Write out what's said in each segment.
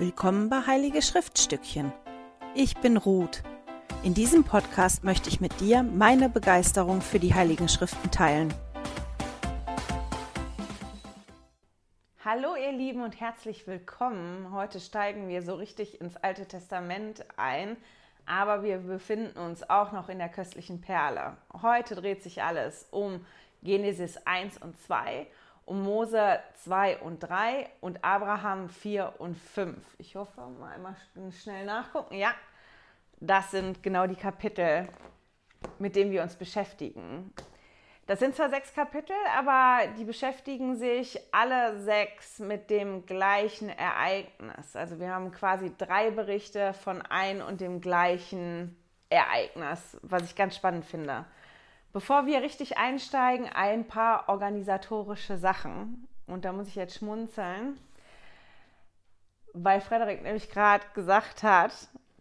Willkommen bei Heilige Schriftstückchen. Ich bin Ruth. In diesem Podcast möchte ich mit dir meine Begeisterung für die Heiligen Schriften teilen. Hallo ihr Lieben und herzlich willkommen. Heute steigen wir so richtig ins Alte Testament ein, aber wir befinden uns auch noch in der köstlichen Perle. Heute dreht sich alles um Genesis 1 und 2 um Mose 2 und 3 und Abraham 4 und 5. Ich hoffe, mal einmal schnell nachgucken. Ja, das sind genau die Kapitel, mit denen wir uns beschäftigen. Das sind zwar sechs Kapitel, aber die beschäftigen sich alle sechs mit dem gleichen Ereignis. Also wir haben quasi drei Berichte von ein und dem gleichen Ereignis, was ich ganz spannend finde. Bevor wir richtig einsteigen, ein paar organisatorische Sachen. Und da muss ich jetzt schmunzeln, weil Frederik nämlich gerade gesagt hat,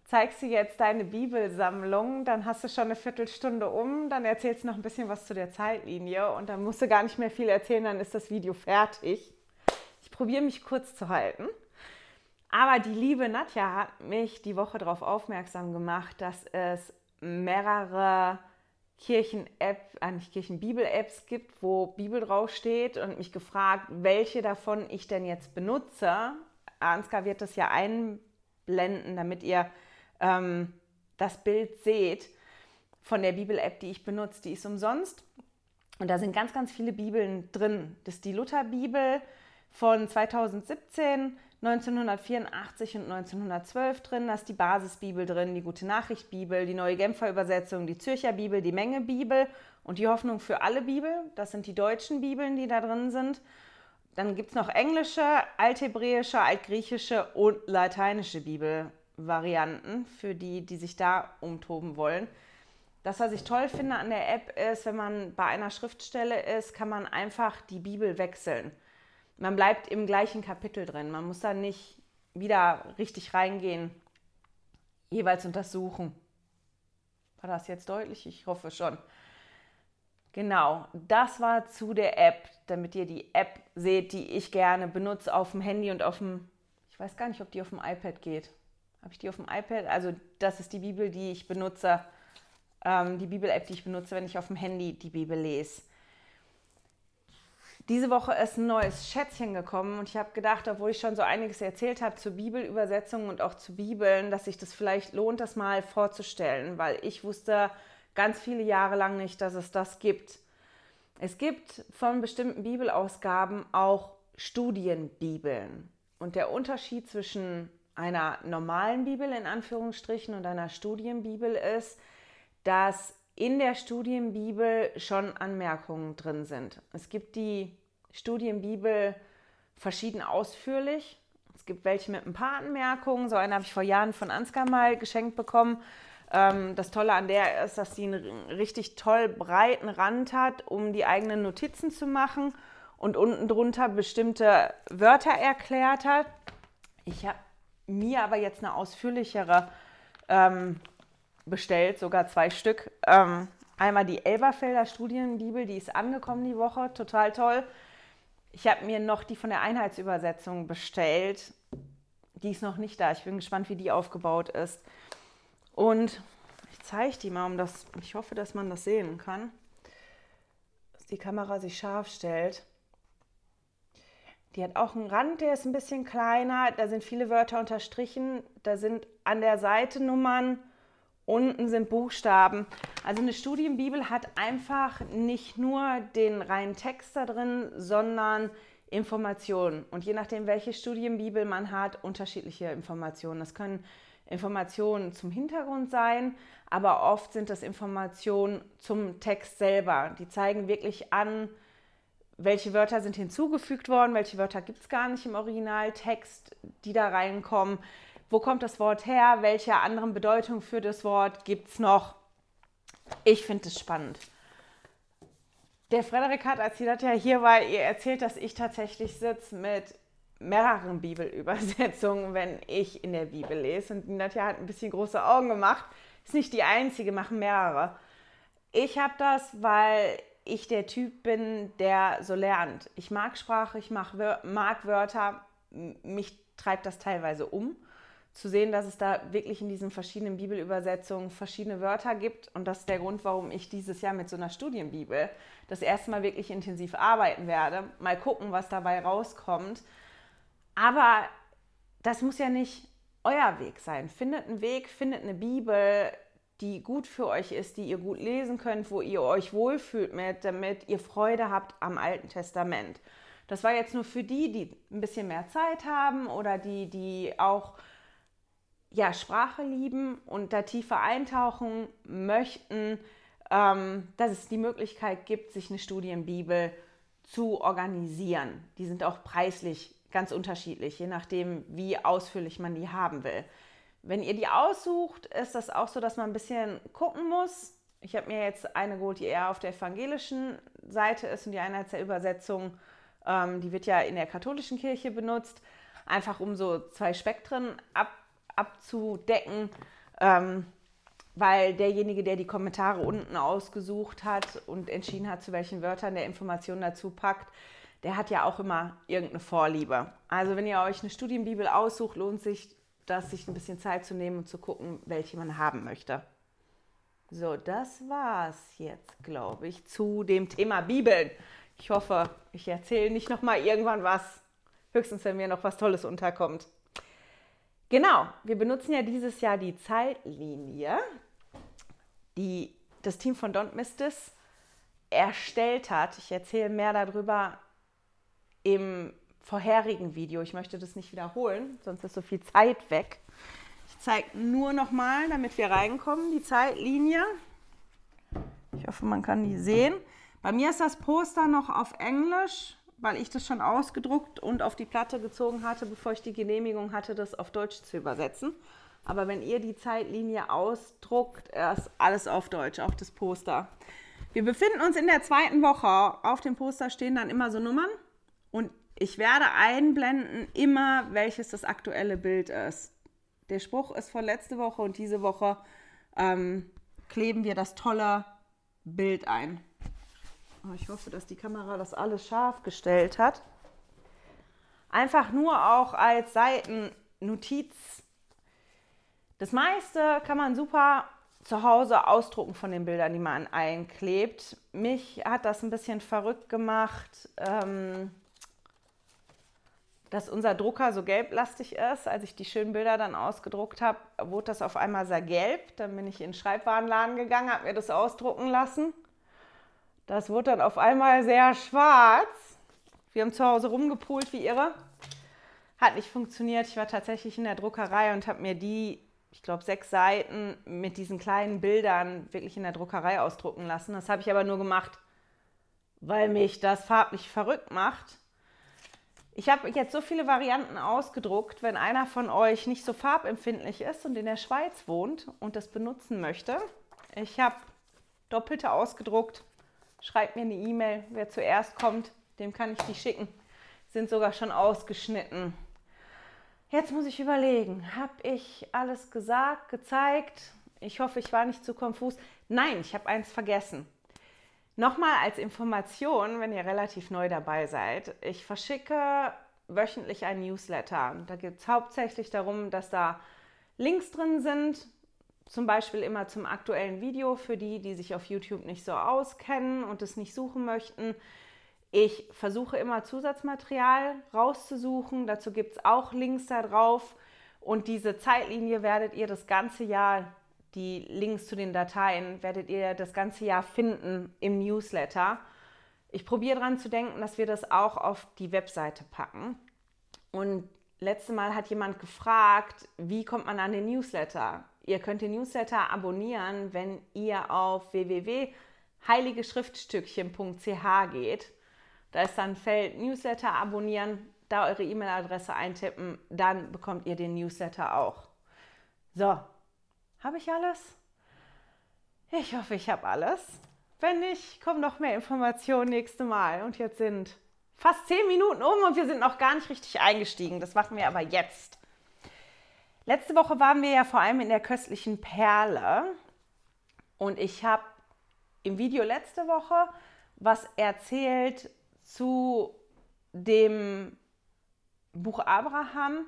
zeigst du jetzt deine Bibelsammlung, dann hast du schon eine Viertelstunde um, dann erzählst du noch ein bisschen was zu der Zeitlinie und dann musst du gar nicht mehr viel erzählen, dann ist das Video fertig. Ich probiere mich kurz zu halten. Aber die liebe Nadja hat mich die Woche darauf aufmerksam gemacht, dass es mehrere Kirchen-App, eigentlich Kirchen-Bibel-Apps gibt, wo Bibel draufsteht und mich gefragt, welche davon ich denn jetzt benutze. Ansgar wird das ja einblenden, damit ihr ähm, das Bild seht von der Bibel-App, die ich benutze. Die ist umsonst und da sind ganz, ganz viele Bibeln drin. Das ist die Lutherbibel von 2017 1984 und 1912 drin. Da ist die Basisbibel drin, die Gute Nachricht Bibel, die Neue Genfer Übersetzung, die Zürcher Bibel, die Menge Bibel und die Hoffnung für alle Bibel. Das sind die deutschen Bibeln, die da drin sind. Dann gibt es noch englische, althebräische, altgriechische und lateinische Bibelvarianten für die, die sich da umtoben wollen. Das, was ich toll finde an der App, ist, wenn man bei einer Schriftstelle ist, kann man einfach die Bibel wechseln man bleibt im gleichen Kapitel drin. Man muss da nicht wieder richtig reingehen, jeweils untersuchen. War das jetzt deutlich? Ich hoffe schon. Genau, das war zu der App, damit ihr die App seht, die ich gerne benutze auf dem Handy und auf dem, ich weiß gar nicht, ob die auf dem iPad geht. Habe ich die auf dem iPad? Also das ist die Bibel, die ich benutze, ähm, die Bibel-App, die ich benutze, wenn ich auf dem Handy die Bibel lese. Diese Woche ist ein neues Schätzchen gekommen und ich habe gedacht, obwohl ich schon so einiges erzählt habe zur Bibelübersetzung und auch zu Bibeln, dass sich das vielleicht lohnt, das mal vorzustellen, weil ich wusste ganz viele Jahre lang nicht, dass es das gibt. Es gibt von bestimmten Bibelausgaben auch Studienbibeln. Und der Unterschied zwischen einer normalen Bibel in Anführungsstrichen und einer Studienbibel ist, dass in der Studienbibel schon Anmerkungen drin sind. Es gibt die Studienbibel verschieden ausführlich. Es gibt welche mit ein paar Anmerkungen. So eine habe ich vor Jahren von Ansgar mal geschenkt bekommen. Ähm, das Tolle an der ist, dass sie einen richtig toll breiten Rand hat, um die eigenen Notizen zu machen und unten drunter bestimmte Wörter erklärt hat. Ich habe mir aber jetzt eine ausführlichere ähm, bestellt, sogar zwei Stück. Ähm, einmal die Elberfelder Studienbibel, die ist angekommen die Woche, total toll. Ich habe mir noch die von der Einheitsübersetzung bestellt. Die ist noch nicht da. Ich bin gespannt, wie die aufgebaut ist. Und ich zeige die mal, um das. Ich hoffe, dass man das sehen kann. Dass die Kamera sich scharf stellt. Die hat auch einen Rand, der ist ein bisschen kleiner. Da sind viele Wörter unterstrichen. Da sind an der Seite Nummern unten sind Buchstaben. Also eine Studienbibel hat einfach nicht nur den reinen Text da drin, sondern Informationen. Und je nachdem, welche Studienbibel man hat, unterschiedliche Informationen. Das können Informationen zum Hintergrund sein, aber oft sind das Informationen zum Text selber. Die zeigen wirklich an, welche Wörter sind hinzugefügt worden, welche Wörter gibt es gar nicht im Originaltext, die da reinkommen wo kommt das Wort her? Welche anderen Bedeutungen für das Wort gibt es noch? Ich finde es spannend. Der Frederik hat, als das ja hier war, ihr erzählt, dass ich tatsächlich sitze mit mehreren Bibelübersetzungen, wenn ich in der Bibel lese. Und Nadja hat ein bisschen große Augen gemacht. Ist nicht die einzige, machen mehrere. Ich habe das, weil ich der Typ bin, der so lernt. Ich mag Sprache, ich mag, Wörter, mich treibt das teilweise um, zu sehen, dass es da wirklich in diesen verschiedenen Bibelübersetzungen verschiedene Wörter gibt. Und das ist der Grund, warum ich dieses Jahr mit so einer Studienbibel das erste Mal wirklich intensiv arbeiten werde. Mal gucken, was dabei rauskommt. Aber das muss ja nicht euer Weg sein. Findet einen Weg, findet eine Bibel, die gut für euch ist, die ihr gut lesen könnt, wo ihr euch wohlfühlt mit, damit ihr Freude habt am Alten Testament. Das war jetzt nur für die, die ein bisschen mehr Zeit haben oder die, die auch ja, Sprache lieben und da tiefer eintauchen möchten, ähm, dass es die Möglichkeit gibt, sich eine Studienbibel zu organisieren. Die sind auch preislich ganz unterschiedlich, je nachdem, wie ausführlich man die haben will. Wenn ihr die aussucht, ist das auch so, dass man ein bisschen gucken muss. Ich habe mir jetzt eine geholt, die eher auf der evangelischen Seite ist und die Einheitsübersetzung, ähm, die wird ja in der katholischen Kirche benutzt, einfach um so zwei Spektren ab, abzudecken. Ähm, weil derjenige, der die Kommentare unten ausgesucht hat und entschieden hat, zu welchen Wörtern der Informationen dazu packt, der hat ja auch immer irgendeine Vorliebe. Also wenn ihr euch eine Studienbibel aussucht, lohnt sich das, sich ein bisschen Zeit zu nehmen und zu gucken, welche man haben möchte. So, das war's jetzt, glaube ich, zu dem Thema Bibeln. Ich hoffe, ich erzähle nicht noch mal irgendwann was. Höchstens, wenn mir noch was Tolles unterkommt. Genau, wir benutzen ja dieses Jahr die Zeitlinie, die das Team von Don't Miss This erstellt hat. Ich erzähle mehr darüber im vorherigen Video. Ich möchte das nicht wiederholen, sonst ist so viel Zeit weg. Ich zeige nur noch mal, damit wir reinkommen, die Zeitlinie. Ich hoffe, man kann die sehen. Bei mir ist das Poster noch auf Englisch, weil ich das schon ausgedruckt und auf die Platte gezogen hatte, bevor ich die Genehmigung hatte, das auf Deutsch zu übersetzen. Aber wenn ihr die Zeitlinie ausdruckt, ist alles auf Deutsch, auch das Poster. Wir befinden uns in der zweiten Woche. Auf dem Poster stehen dann immer so Nummern. Und ich werde einblenden immer, welches das aktuelle Bild ist. Der Spruch ist von letzte Woche und diese Woche ähm, kleben wir das tolle Bild ein. Oh, ich hoffe, dass die Kamera das alles scharf gestellt hat. Einfach nur auch als Seitennotiz. Das meiste kann man super zu Hause ausdrucken von den Bildern, die man einklebt. Mich hat das ein bisschen verrückt gemacht. Ähm, dass unser Drucker so gelblastig ist. Als ich die schönen Bilder dann ausgedruckt habe, wurde das auf einmal sehr gelb. Dann bin ich in den Schreibwarenladen gegangen, habe mir das ausdrucken lassen. Das wurde dann auf einmal sehr schwarz. Wir haben zu Hause rumgepult wie irre. Hat nicht funktioniert. Ich war tatsächlich in der Druckerei und habe mir die, ich glaube, sechs Seiten mit diesen kleinen Bildern wirklich in der Druckerei ausdrucken lassen. Das habe ich aber nur gemacht, weil mich das farblich verrückt macht ich habe jetzt so viele Varianten ausgedruckt. Wenn einer von euch nicht so farbempfindlich ist und in der Schweiz wohnt und das benutzen möchte, ich habe doppelte ausgedruckt. Schreibt mir eine E-Mail, wer zuerst kommt, dem kann ich die schicken. Sind sogar schon ausgeschnitten. Jetzt muss ich überlegen, habe ich alles gesagt, gezeigt? Ich hoffe, ich war nicht zu konfus. Nein, ich habe eins vergessen. Nochmal als Information, wenn ihr relativ neu dabei seid, ich verschicke wöchentlich ein Newsletter. Da geht es hauptsächlich darum, dass da Links drin sind, zum Beispiel immer zum aktuellen Video für die, die sich auf YouTube nicht so auskennen und es nicht suchen möchten. Ich versuche immer Zusatzmaterial rauszusuchen. Dazu gibt es auch Links da drauf. Und diese Zeitlinie werdet ihr das ganze Jahr die Links zu den Dateien werdet ihr das ganze Jahr finden im Newsletter. Ich probiere daran zu denken, dass wir das auch auf die Webseite packen. Und letzte Mal hat jemand gefragt, wie kommt man an den Newsletter? Ihr könnt den Newsletter abonnieren, wenn ihr auf www.heiligeschriftstückchen.ch geht. Da ist dann Feld Newsletter abonnieren, da eure E-Mail-Adresse eintippen, dann bekommt ihr den Newsletter auch. So, habe ich alles? Ich hoffe, ich habe alles. Wenn nicht, kommen noch mehr Informationen nächste Mal. Und jetzt sind fast zehn Minuten um und wir sind noch gar nicht richtig eingestiegen. Das machen wir aber jetzt. Letzte Woche waren wir ja vor allem in der köstlichen Perle. Und ich habe im Video letzte Woche was erzählt zu dem Buch Abraham.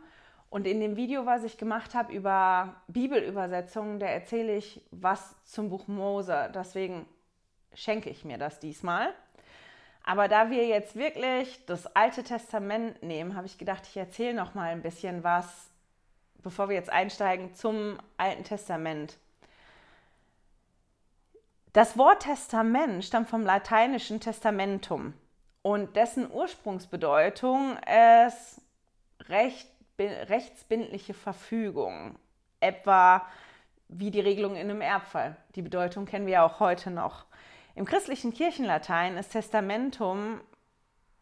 Und in dem Video, was ich gemacht habe über Bibelübersetzungen, da erzähle ich was zum Buch Mose. Deswegen schenke ich mir das diesmal. Aber da wir jetzt wirklich das Alte Testament nehmen, habe ich gedacht, ich erzähle noch mal ein bisschen was, bevor wir jetzt einsteigen zum Alten Testament. Das Wort Testament stammt vom lateinischen Testamentum und dessen Ursprungsbedeutung ist recht, rechtsbindliche Verfügung, etwa wie die Regelung in einem Erbfall. Die Bedeutung kennen wir ja auch heute noch. Im christlichen Kirchenlatein ist Testamentum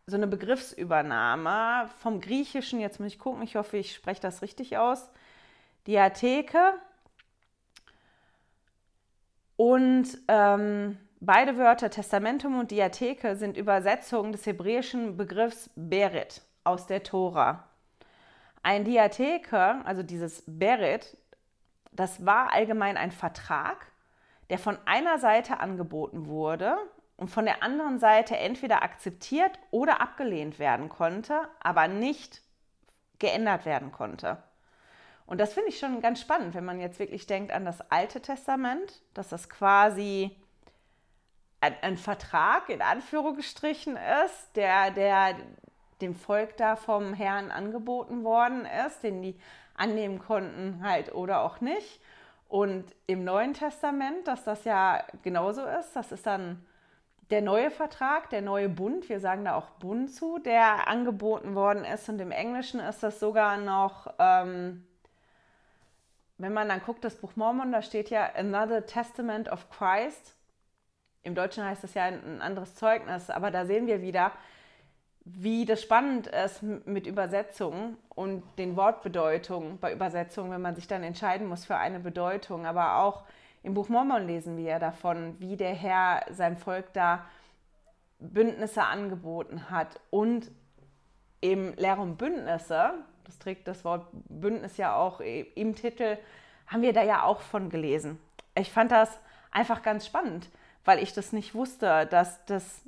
so eine Begriffsübernahme vom Griechischen, jetzt muss ich gucken, ich hoffe, ich spreche das richtig aus, Diatheke. Und ähm, beide Wörter Testamentum und Diatheke sind Übersetzungen des hebräischen Begriffs Berit aus der Tora. Ein Diatheke, also dieses Berit, das war allgemein ein Vertrag, der von einer Seite angeboten wurde und von der anderen Seite entweder akzeptiert oder abgelehnt werden konnte, aber nicht geändert werden konnte. Und das finde ich schon ganz spannend, wenn man jetzt wirklich denkt an das Alte Testament, dass das quasi ein, ein Vertrag in Anführungsstrichen ist, der, der dem Volk da vom Herrn angeboten worden ist, den die annehmen konnten halt oder auch nicht. Und im Neuen Testament, dass das ja genauso ist, das ist dann der neue Vertrag, der neue Bund, wir sagen da auch Bund zu, der angeboten worden ist. Und im Englischen ist das sogar noch ähm, wenn man dann guckt, das Buch Mormon, da steht ja Another Testament of Christ. Im Deutschen heißt das ja ein anderes Zeugnis, aber da sehen wir wieder, wie das spannend ist mit Übersetzungen und den Wortbedeutungen bei Übersetzungen, wenn man sich dann entscheiden muss für eine Bedeutung. Aber auch im Buch Mormon lesen wir ja davon, wie der Herr seinem Volk da Bündnisse angeboten hat und eben Lehre und Bündnisse, das trägt das Wort Bündnis ja auch im Titel, haben wir da ja auch von gelesen. Ich fand das einfach ganz spannend, weil ich das nicht wusste, dass das,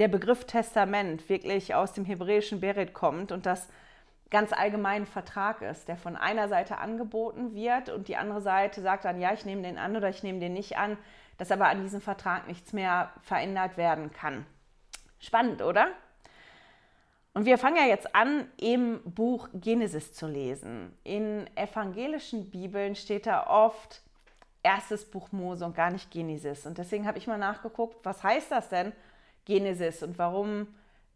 der Begriff Testament wirklich aus dem hebräischen Berit kommt und das ganz allgemein Vertrag ist, der von einer Seite angeboten wird und die andere Seite sagt dann, ja, ich nehme den an oder ich nehme den nicht an, dass aber an diesem Vertrag nichts mehr verändert werden kann. Spannend, oder? Und wir fangen ja jetzt an, im Buch Genesis zu lesen. In evangelischen Bibeln steht da oft erstes Buch Mose und gar nicht Genesis. Und deswegen habe ich mal nachgeguckt, was heißt das denn Genesis und warum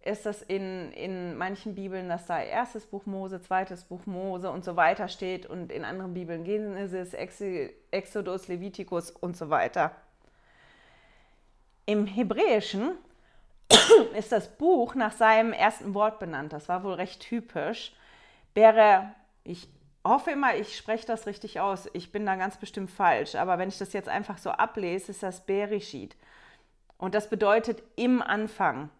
ist das in, in manchen Bibeln, dass da erstes Buch Mose, zweites Buch Mose und so weiter steht und in anderen Bibeln Genesis, Exodus, Levitikus und so weiter. Im Hebräischen ist das Buch nach seinem ersten Wort benannt. Das war wohl recht typisch. Wäre, ich hoffe immer, ich spreche das richtig aus. Ich bin da ganz bestimmt falsch. Aber wenn ich das jetzt einfach so ablese, ist das Bereshit. Und das bedeutet im Anfang.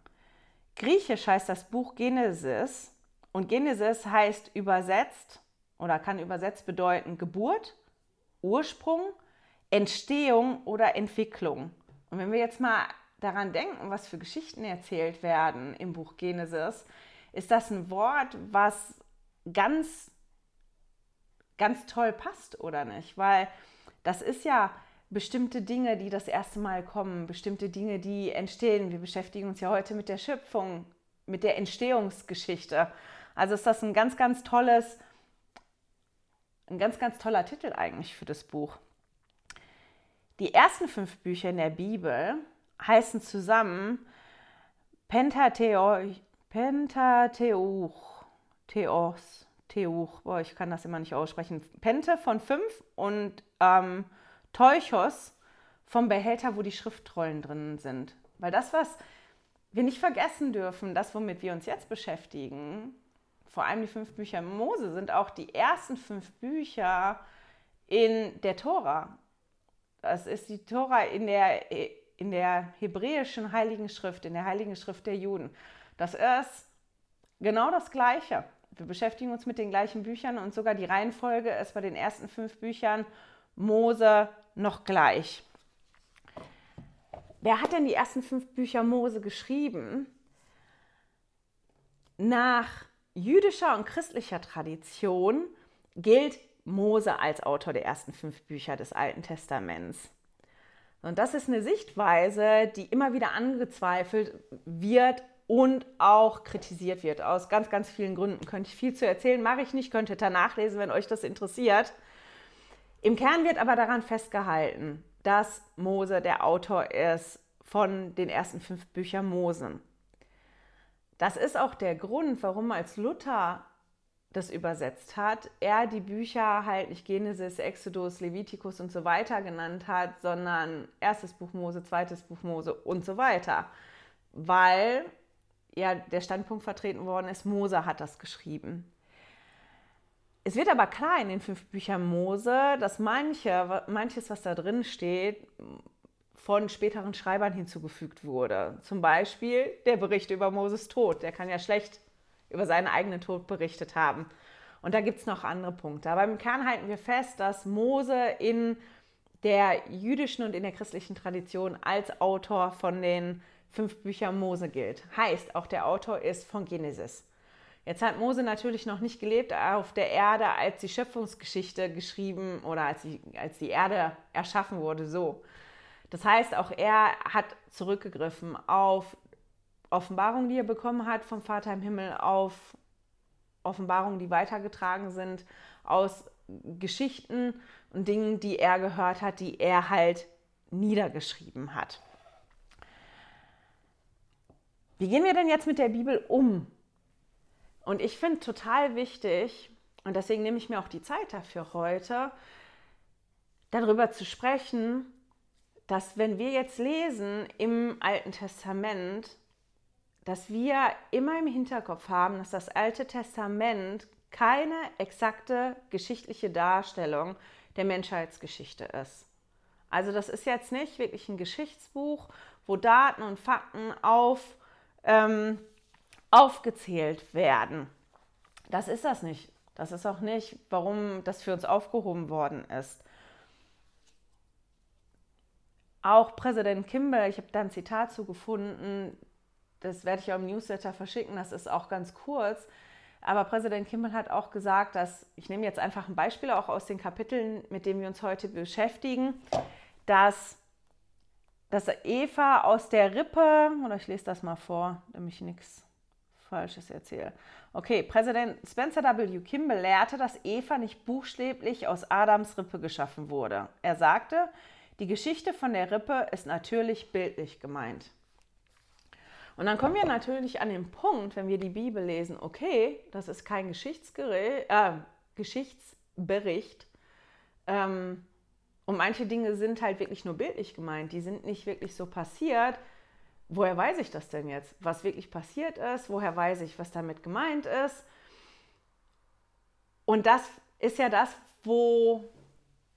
Griechisch heißt das Buch Genesis. Und Genesis heißt übersetzt oder kann übersetzt bedeuten Geburt, Ursprung, Entstehung oder Entwicklung. Und wenn wir jetzt mal daran denken, was für Geschichten erzählt werden im Buch Genesis, ist das ein Wort, was ganz, ganz toll passt, oder nicht? Weil das ist ja bestimmte Dinge, die das erste Mal kommen, bestimmte Dinge, die entstehen. Wir beschäftigen uns ja heute mit der Schöpfung, mit der Entstehungsgeschichte. Also ist das ein ganz, ganz tolles, ein ganz, ganz toller Titel eigentlich für das Buch. Die ersten fünf Bücher in der Bibel heißen zusammen Pentateuch, Pentateuch, Theos, Teuch, boah, ich kann das immer nicht aussprechen. Pente von fünf und ähm, Teuchos vom Behälter, wo die Schriftrollen drin sind. Weil das, was wir nicht vergessen dürfen, das, womit wir uns jetzt beschäftigen, vor allem die fünf Bücher Mose, sind auch die ersten fünf Bücher in der Tora. Das ist die Tora in der in der hebräischen Heiligen Schrift, in der Heiligen Schrift der Juden. Das ist genau das Gleiche. Wir beschäftigen uns mit den gleichen Büchern und sogar die Reihenfolge ist bei den ersten fünf Büchern Mose noch gleich. Wer hat denn die ersten fünf Bücher Mose geschrieben? Nach jüdischer und christlicher Tradition gilt Mose als Autor der ersten fünf Bücher des Alten Testaments. Und das ist eine Sichtweise, die immer wieder angezweifelt wird und auch kritisiert wird. Aus ganz, ganz vielen Gründen könnte ich viel zu erzählen, mache ich nicht, könnt ihr danach lesen, wenn euch das interessiert. Im Kern wird aber daran festgehalten, dass Mose der Autor ist von den ersten fünf Büchern Mosen. Das ist auch der Grund, warum als Luther das übersetzt hat, er die Bücher halt nicht Genesis, Exodus, Levitikus und so weiter genannt hat, sondern erstes Buch Mose, zweites Buch Mose und so weiter. Weil ja der Standpunkt vertreten worden ist, Mose hat das geschrieben. Es wird aber klar in den fünf Büchern Mose, dass manche, manches, was da drin steht, von späteren Schreibern hinzugefügt wurde. Zum Beispiel der Bericht über Moses Tod. Der kann ja schlecht über seinen eigenen Tod berichtet haben. Und da gibt es noch andere Punkte. Aber im Kern halten wir fest, dass Mose in der jüdischen und in der christlichen Tradition als Autor von den fünf Büchern Mose gilt. Heißt, auch der Autor ist von Genesis. Jetzt hat Mose natürlich noch nicht gelebt auf der Erde, als die Schöpfungsgeschichte geschrieben oder als die, als die Erde erschaffen wurde, so. Das heißt, auch er hat zurückgegriffen auf Offenbarungen, die er bekommen hat vom Vater im Himmel, auf Offenbarungen, die weitergetragen sind, aus Geschichten und Dingen, die er gehört hat, die er halt niedergeschrieben hat. Wie gehen wir denn jetzt mit der Bibel um? Und ich finde total wichtig, und deswegen nehme ich mir auch die Zeit dafür heute, darüber zu sprechen, dass wenn wir jetzt lesen im Alten Testament, dass wir immer im Hinterkopf haben, dass das Alte Testament keine exakte geschichtliche Darstellung der Menschheitsgeschichte ist. Also das ist jetzt nicht wirklich ein Geschichtsbuch, wo Daten und Fakten auf ähm, aufgezählt werden. Das ist das nicht. Das ist auch nicht, warum das für uns aufgehoben worden ist. Auch Präsident Kimball, ich habe da ein Zitat zu gefunden, das werde ich auch im Newsletter verschicken, das ist auch ganz kurz. Aber Präsident Kimball hat auch gesagt, dass, ich nehme jetzt einfach ein Beispiel auch aus den Kapiteln, mit denen wir uns heute beschäftigen, dass dass Eva aus der Rippe, oder ich lese das mal vor, damit ich nichts Falsches erzähle. Okay, Präsident Spencer W. Kimball lehrte, dass Eva nicht buchstäblich aus Adams Rippe geschaffen wurde. Er sagte, die Geschichte von der Rippe ist natürlich bildlich gemeint. Und dann kommen wir natürlich an den Punkt, wenn wir die Bibel lesen, okay, das ist kein äh, Geschichtsbericht, ähm, und manche Dinge sind halt wirklich nur bildlich gemeint, die sind nicht wirklich so passiert. Woher weiß ich das denn jetzt? Was wirklich passiert ist? Woher weiß ich, was damit gemeint ist? Und das ist ja das, wo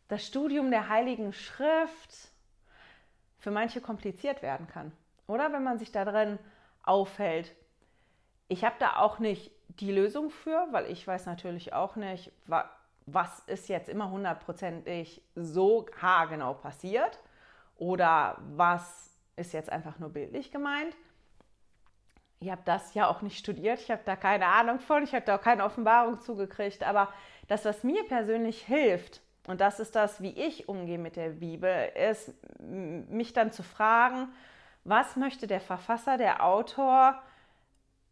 das Studium der Heiligen Schrift für manche kompliziert werden kann. Oder wenn man sich da drin aufhält. Ich habe da auch nicht die Lösung für, weil ich weiß natürlich auch nicht, was ist jetzt immer hundertprozentig so haargenau passiert oder was ist jetzt einfach nur bildlich gemeint. Ich habe das ja auch nicht studiert, ich habe da keine Ahnung von, ich habe da auch keine Offenbarung zugekriegt, aber das, was mir persönlich hilft, und das ist das, wie ich umgehe mit der Bibel, ist mich dann zu fragen, was möchte der Verfasser, der Autor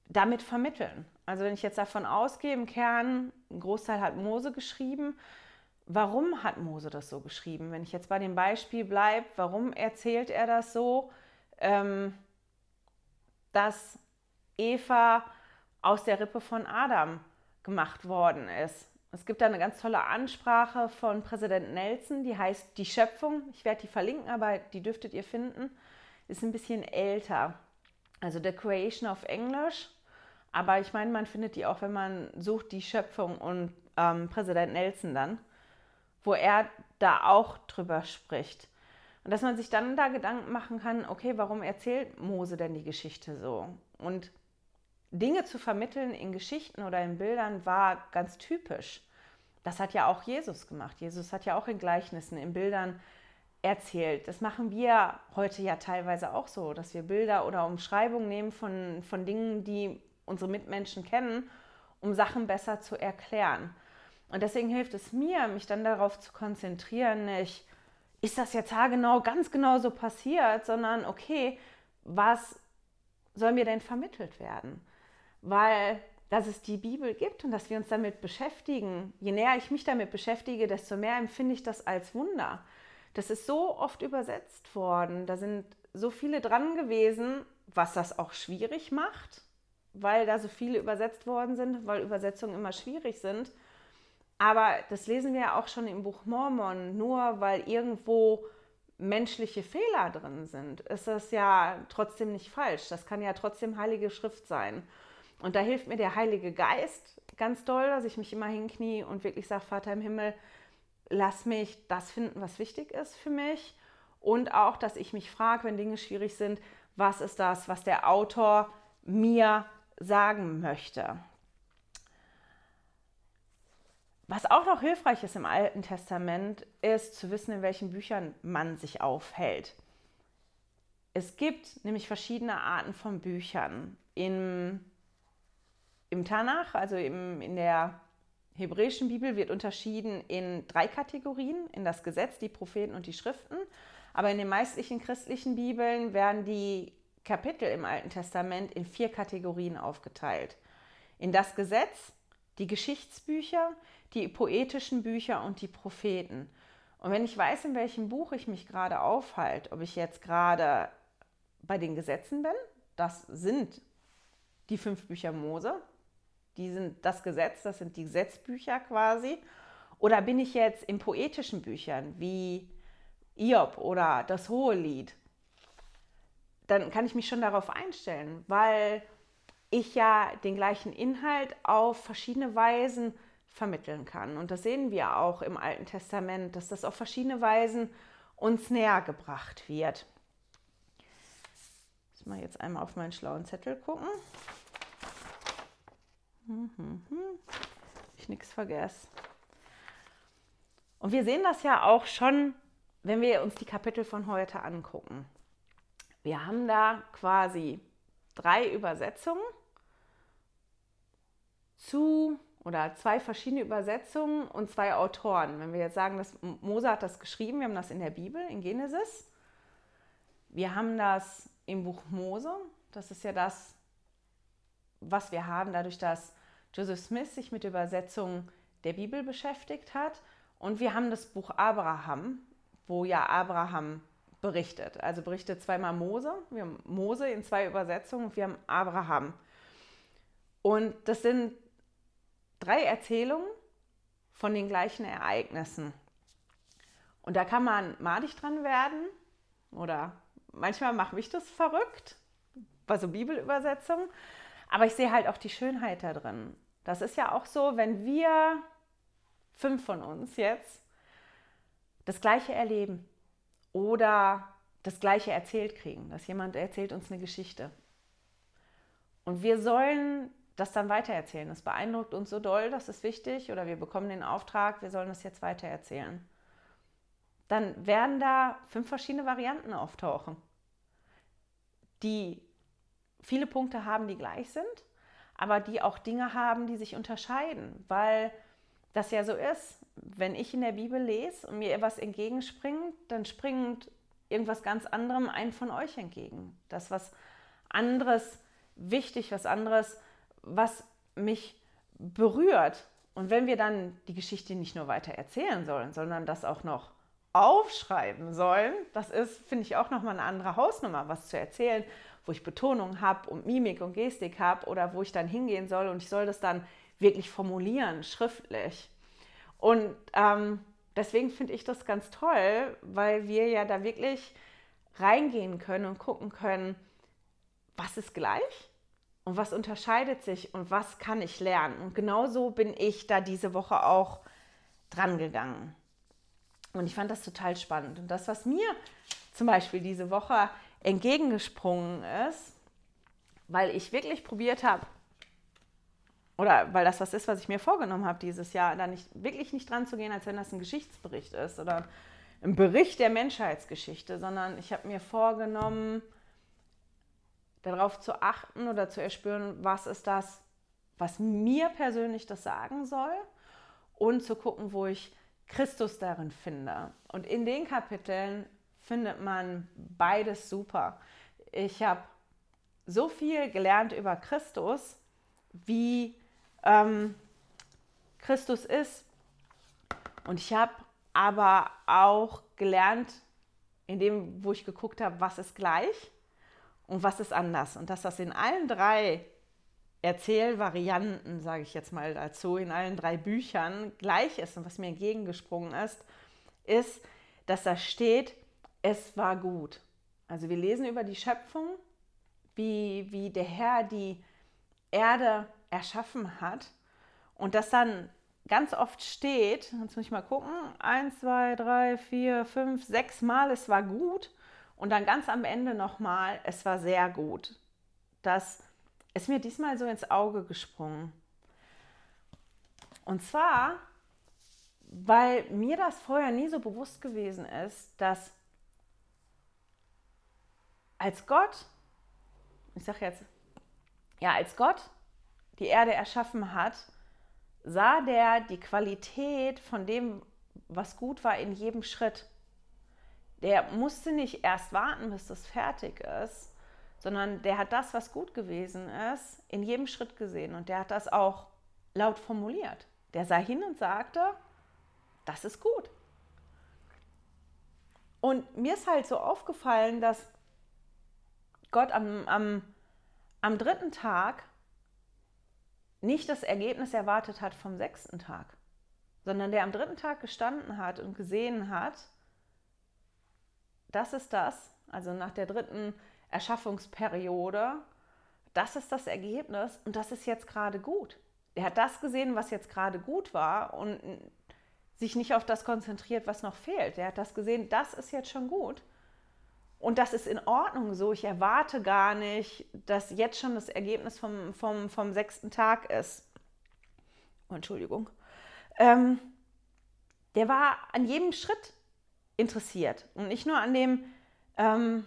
damit vermitteln? Also wenn ich jetzt davon ausgehe, im Kern, ein Großteil hat Mose geschrieben, warum hat Mose das so geschrieben? Wenn ich jetzt bei dem Beispiel bleibe, warum erzählt er das so, ähm, dass Eva aus der Rippe von Adam gemacht worden ist? Es gibt da eine ganz tolle Ansprache von Präsident Nelson, die heißt Die Schöpfung. Ich werde die verlinken, aber die dürftet ihr finden. Ist ein bisschen älter. Also The Creation of English aber ich meine, man findet die auch, wenn man sucht, die Schöpfung und ähm, Präsident Nelson dann, wo er da auch drüber spricht. Und dass man sich dann da Gedanken machen kann, okay, warum erzählt Mose denn die Geschichte so? Und Dinge zu vermitteln in Geschichten oder in Bildern war ganz typisch. Das hat ja auch Jesus gemacht. Jesus hat ja auch in Gleichnissen, in Bildern erzählt. Das machen wir heute ja teilweise auch so, dass wir Bilder oder Umschreibungen nehmen von, von Dingen, die unsere Mitmenschen kennen um Sachen besser zu erklären. Und deswegen hilft es mir, mich dann darauf zu konzentrieren, nicht, ist das jetzt haargenau, ganz genau so passiert, sondern okay, was soll mir denn vermittelt werden? Weil dass es die Bibel gibt und dass wir uns damit beschäftigen. Je näher ich mich damit beschäftige, desto mehr empfinde ich das als Wunder. Das ist so oft übersetzt worden. Da sind so viele dran gewesen, was das auch schwierig macht, weil da so viele übersetzt worden sind, weil Übersetzungen immer schwierig sind. Aber das lesen wir ja auch schon im Buch Mormon. Nur weil irgendwo menschliche Fehler drin sind, ist das ja trotzdem nicht falsch. Das kann ja trotzdem heilige Schrift sein. Und da hilft mir der Heilige Geist ganz doll, dass ich mich immer hinknie und wirklich sage, Vater im Himmel, lass mich das finden, was wichtig ist für mich. Und auch, dass ich mich frage, wenn Dinge schwierig sind, was ist das, was der Autor mir sagen möchte. Was auch noch hilfreich ist im Alten Testament, ist zu wissen, in welchen Büchern man sich aufhält. Es gibt nämlich verschiedene Arten von Büchern. Im im Tanach, also im, in der hebräischen Bibel, wird unterschieden in drei Kategorien, in das Gesetz, die Propheten und die Schriften. Aber in den meistlichen christlichen Bibeln werden die Kapitel im Alten Testament in vier Kategorien aufgeteilt. In das Gesetz, die Geschichtsbücher, die poetischen Bücher und die Propheten. Und wenn ich weiß, in welchem Buch ich mich gerade aufhalte, ob ich jetzt gerade bei den Gesetzen bin, das sind die fünf Bücher Mose, die sind das Gesetz, das sind die Gesetzbücher quasi. Oder bin ich jetzt in poetischen Büchern wie Iob oder das Hohe Lied? Dann kann ich mich schon darauf einstellen, weil ich ja den gleichen Inhalt auf verschiedene Weisen vermitteln kann. Und das sehen wir auch im Alten Testament, dass das auf verschiedene Weisen uns näher gebracht wird. Ich muss mal jetzt einmal auf meinen schlauen Zettel gucken. Ich nichts vergesse. Und wir sehen das ja auch schon, wenn wir uns die Kapitel von heute angucken. Wir haben da quasi drei Übersetzungen zu oder zwei verschiedene Übersetzungen und zwei Autoren. Wenn wir jetzt sagen, dass Mose hat das geschrieben, wir haben das in der Bibel, in Genesis. Wir haben das im Buch Mose, das ist ja das, was wir haben, dadurch, dass Joseph Smith sich mit der Übersetzung der Bibel beschäftigt hat. Und wir haben das Buch Abraham, wo ja Abraham berichtet. Also berichtet zweimal Mose. Wir haben Mose in zwei Übersetzungen und wir haben Abraham. Und das sind drei Erzählungen von den gleichen Ereignissen. Und da kann man madig dran werden oder manchmal macht mich das verrückt bei so Bibelübersetzungen. Aber ich sehe halt auch die Schönheit da drin. Das ist ja auch so, wenn wir fünf von uns jetzt das Gleiche erleben oder das Gleiche erzählt kriegen, dass jemand erzählt uns eine Geschichte. Und wir sollen das dann weitererzählen. Das beeindruckt uns so doll, das ist wichtig, oder wir bekommen den Auftrag, wir sollen das jetzt weitererzählen. Dann werden da fünf verschiedene Varianten auftauchen, die viele Punkte haben, die gleich sind, aber die auch Dinge haben, die sich unterscheiden, weil das ja so ist. Wenn ich in der Bibel lese und mir etwas entgegenspringt, dann springt irgendwas ganz anderem ein von euch entgegen. Das was anderes wichtig, was anderes, was mich berührt. Und wenn wir dann die Geschichte nicht nur weiter erzählen sollen, sondern das auch noch aufschreiben sollen, das ist, finde ich, auch nochmal eine andere Hausnummer, was zu erzählen wo ich Betonung habe und Mimik und Gestik habe oder wo ich dann hingehen soll und ich soll das dann wirklich formulieren, schriftlich. Und ähm, deswegen finde ich das ganz toll, weil wir ja da wirklich reingehen können und gucken können, was ist gleich und was unterscheidet sich und was kann ich lernen. Und genauso bin ich da diese Woche auch dran gegangen. Und ich fand das total spannend. Und das, was mir zum Beispiel diese Woche entgegengesprungen ist, weil ich wirklich probiert habe, oder weil das was ist, was ich mir vorgenommen habe dieses Jahr, da nicht, wirklich nicht dran zu gehen, als wenn das ein Geschichtsbericht ist oder ein Bericht der Menschheitsgeschichte, sondern ich habe mir vorgenommen, darauf zu achten oder zu erspüren, was ist das, was mir persönlich das sagen soll und zu gucken, wo ich Christus darin finde. Und in den Kapiteln findet man beides super. Ich habe so viel gelernt über Christus, wie ähm, Christus ist. Und ich habe aber auch gelernt, in dem, wo ich geguckt habe, was ist gleich und was ist anders. Und dass das in allen drei Erzählvarianten, sage ich jetzt mal dazu, in allen drei Büchern gleich ist und was mir entgegengesprungen ist, ist, dass da steht, es war gut. Also wir lesen über die Schöpfung, wie, wie der Herr die Erde erschaffen hat und das dann ganz oft steht, jetzt muss ich mal gucken, eins, zwei, drei, vier, fünf, sechs Mal, es war gut und dann ganz am Ende nochmal, es war sehr gut. Das ist mir diesmal so ins Auge gesprungen. Und zwar, weil mir das vorher nie so bewusst gewesen ist, dass als Gott, ich sage jetzt, ja, als Gott die Erde erschaffen hat, sah der die Qualität von dem, was gut war, in jedem Schritt. Der musste nicht erst warten, bis das fertig ist, sondern der hat das, was gut gewesen ist, in jedem Schritt gesehen und der hat das auch laut formuliert. Der sah hin und sagte, das ist gut. Und mir ist halt so aufgefallen, dass Gott am, am, am dritten Tag nicht das Ergebnis erwartet hat vom sechsten Tag, sondern der am dritten Tag gestanden hat und gesehen hat, das ist das, also nach der dritten Erschaffungsperiode, das ist das Ergebnis und das ist jetzt gerade gut. Er hat das gesehen, was jetzt gerade gut war und sich nicht auf das konzentriert, was noch fehlt. Er hat das gesehen, das ist jetzt schon gut und das ist in Ordnung so. Ich erwarte gar nicht, dass jetzt schon das Ergebnis vom, vom, vom sechsten Tag ist. Entschuldigung. Ähm, der war an jedem Schritt interessiert und nicht nur an dem ähm,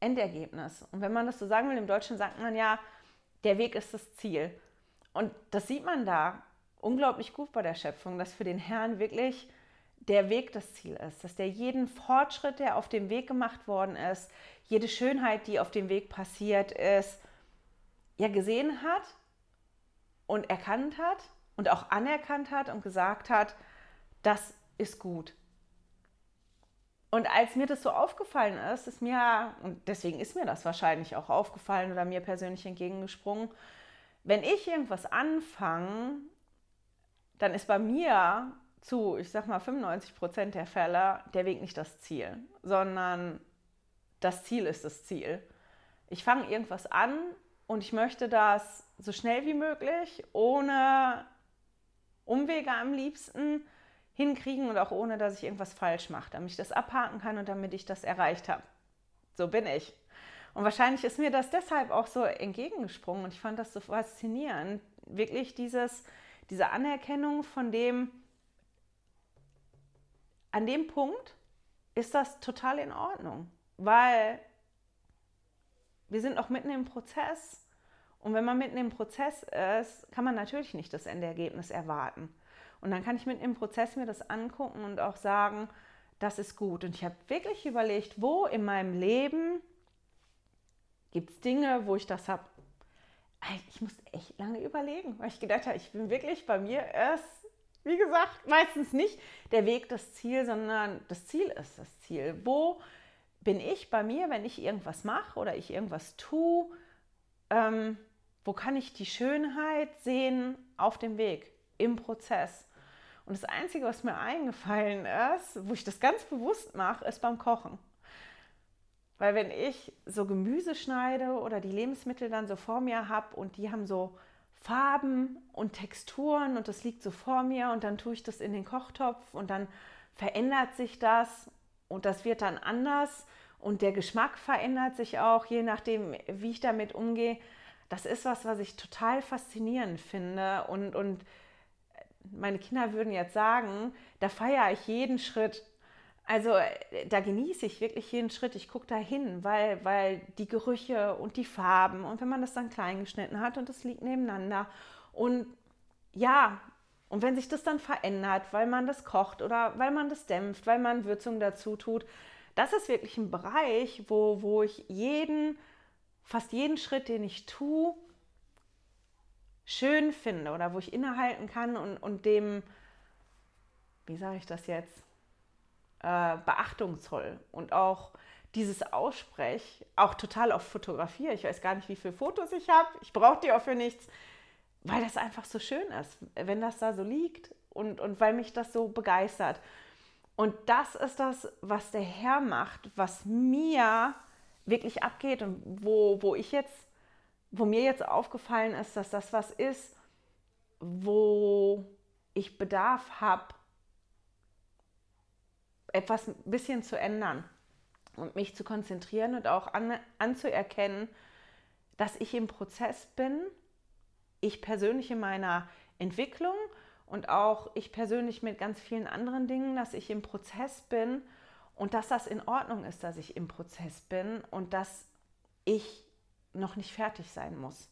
Endergebnis. Und wenn man das so sagen will, im Deutschen sagt man ja, der Weg ist das Ziel. Und das sieht man da unglaublich gut bei der Schöpfung, dass für den Herrn wirklich der Weg das Ziel ist, dass der jeden Fortschritt, der auf dem Weg gemacht worden ist, jede Schönheit, die auf dem Weg passiert ist, ja gesehen hat und erkannt hat und auch anerkannt hat und gesagt hat, das ist gut. Und als mir das so aufgefallen ist, ist mir, und deswegen ist mir das wahrscheinlich auch aufgefallen oder mir persönlich entgegengesprungen, wenn ich irgendwas anfange, dann ist bei mir zu, ich sag mal, 95 Prozent der Fälle der Weg nicht das Ziel, sondern das Ziel ist das Ziel. Ich fange irgendwas an und ich möchte das so schnell wie möglich, ohne Umwege am liebsten hinkriegen und auch ohne, dass ich irgendwas falsch mache, damit ich das abhaken kann und damit ich das erreicht habe. So bin ich. Und wahrscheinlich ist mir das deshalb auch so entgegengesprungen und ich fand das so faszinierend. Wirklich dieses, diese Anerkennung von dem, an dem Punkt ist das total in Ordnung, weil wir sind noch mitten im Prozess. Und wenn man mitten im Prozess ist, kann man natürlich nicht das Endergebnis erwarten. Und dann kann ich mitten im Prozess mir das angucken und auch sagen, das ist gut. Und ich habe wirklich überlegt, wo in meinem Leben gibt es Dinge, wo ich das habe. Ich musste echt lange überlegen, weil ich gedacht habe, ich bin wirklich bei mir erst wie gesagt, meistens nicht der Weg das Ziel, sondern das Ziel ist das Ziel. Wo bin ich bei mir, wenn ich irgendwas mache oder ich irgendwas tue? Ähm, wo kann ich die Schönheit sehen auf dem Weg, im Prozess? Und das Einzige, was mir eingefallen ist, wo ich das ganz bewusst mache, ist beim Kochen. Weil wenn ich so Gemüse schneide oder die Lebensmittel dann so vor mir habe und die haben so Farben und Texturen und das liegt so vor mir und dann tue ich das in den Kochtopf und dann verändert sich das und das wird dann anders und der Geschmack verändert sich auch, je nachdem, wie ich damit umgehe. Das ist was, was ich total faszinierend finde und, und meine Kinder würden jetzt sagen, da feiere ich jeden Schritt. Also äh, da genieße ich wirklich jeden Schritt. Ich gucke da hin, weil, weil die Gerüche und die Farben und wenn man das dann klein geschnitten hat und es liegt nebeneinander und ja, und wenn sich das dann verändert, weil man das kocht oder weil man das dämpft, weil man Würzung dazu tut, das ist wirklich ein Bereich, wo, wo ich jeden, fast jeden Schritt, den ich tue, schön finde oder wo ich innehalten kann und, und dem, wie sage ich das jetzt, äh, Beachtung zoll und auch dieses Aussprech auch total auf fotografiere. Ich weiß gar nicht, wie viele Fotos ich habe. Ich brauche die auch für nichts, weil das einfach so schön ist, wenn das da so liegt und, und weil mich das so begeistert. Und das ist das, was der Herr macht, was mir wirklich abgeht und wo, wo ich jetzt, wo mir jetzt aufgefallen ist, dass das was ist, wo ich Bedarf habe, etwas ein bisschen zu ändern und mich zu konzentrieren und auch an, anzuerkennen, dass ich im Prozess bin, ich persönlich in meiner Entwicklung und auch ich persönlich mit ganz vielen anderen Dingen, dass ich im Prozess bin und dass das in Ordnung ist, dass ich im Prozess bin und dass ich noch nicht fertig sein muss.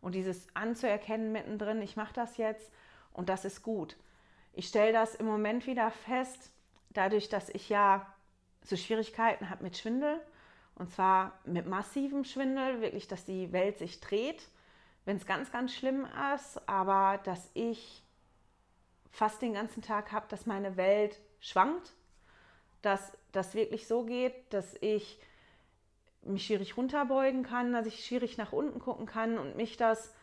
Und dieses anzuerkennen mittendrin, ich mache das jetzt und das ist gut. Ich stelle das im Moment wieder fest, dadurch, dass ich ja so Schwierigkeiten habe mit Schwindel, und zwar mit massivem Schwindel, wirklich, dass die Welt sich dreht, wenn es ganz, ganz schlimm ist, aber dass ich fast den ganzen Tag habe, dass meine Welt schwankt, dass das wirklich so geht, dass ich mich schwierig runterbeugen kann, dass ich schwierig nach unten gucken kann und mich das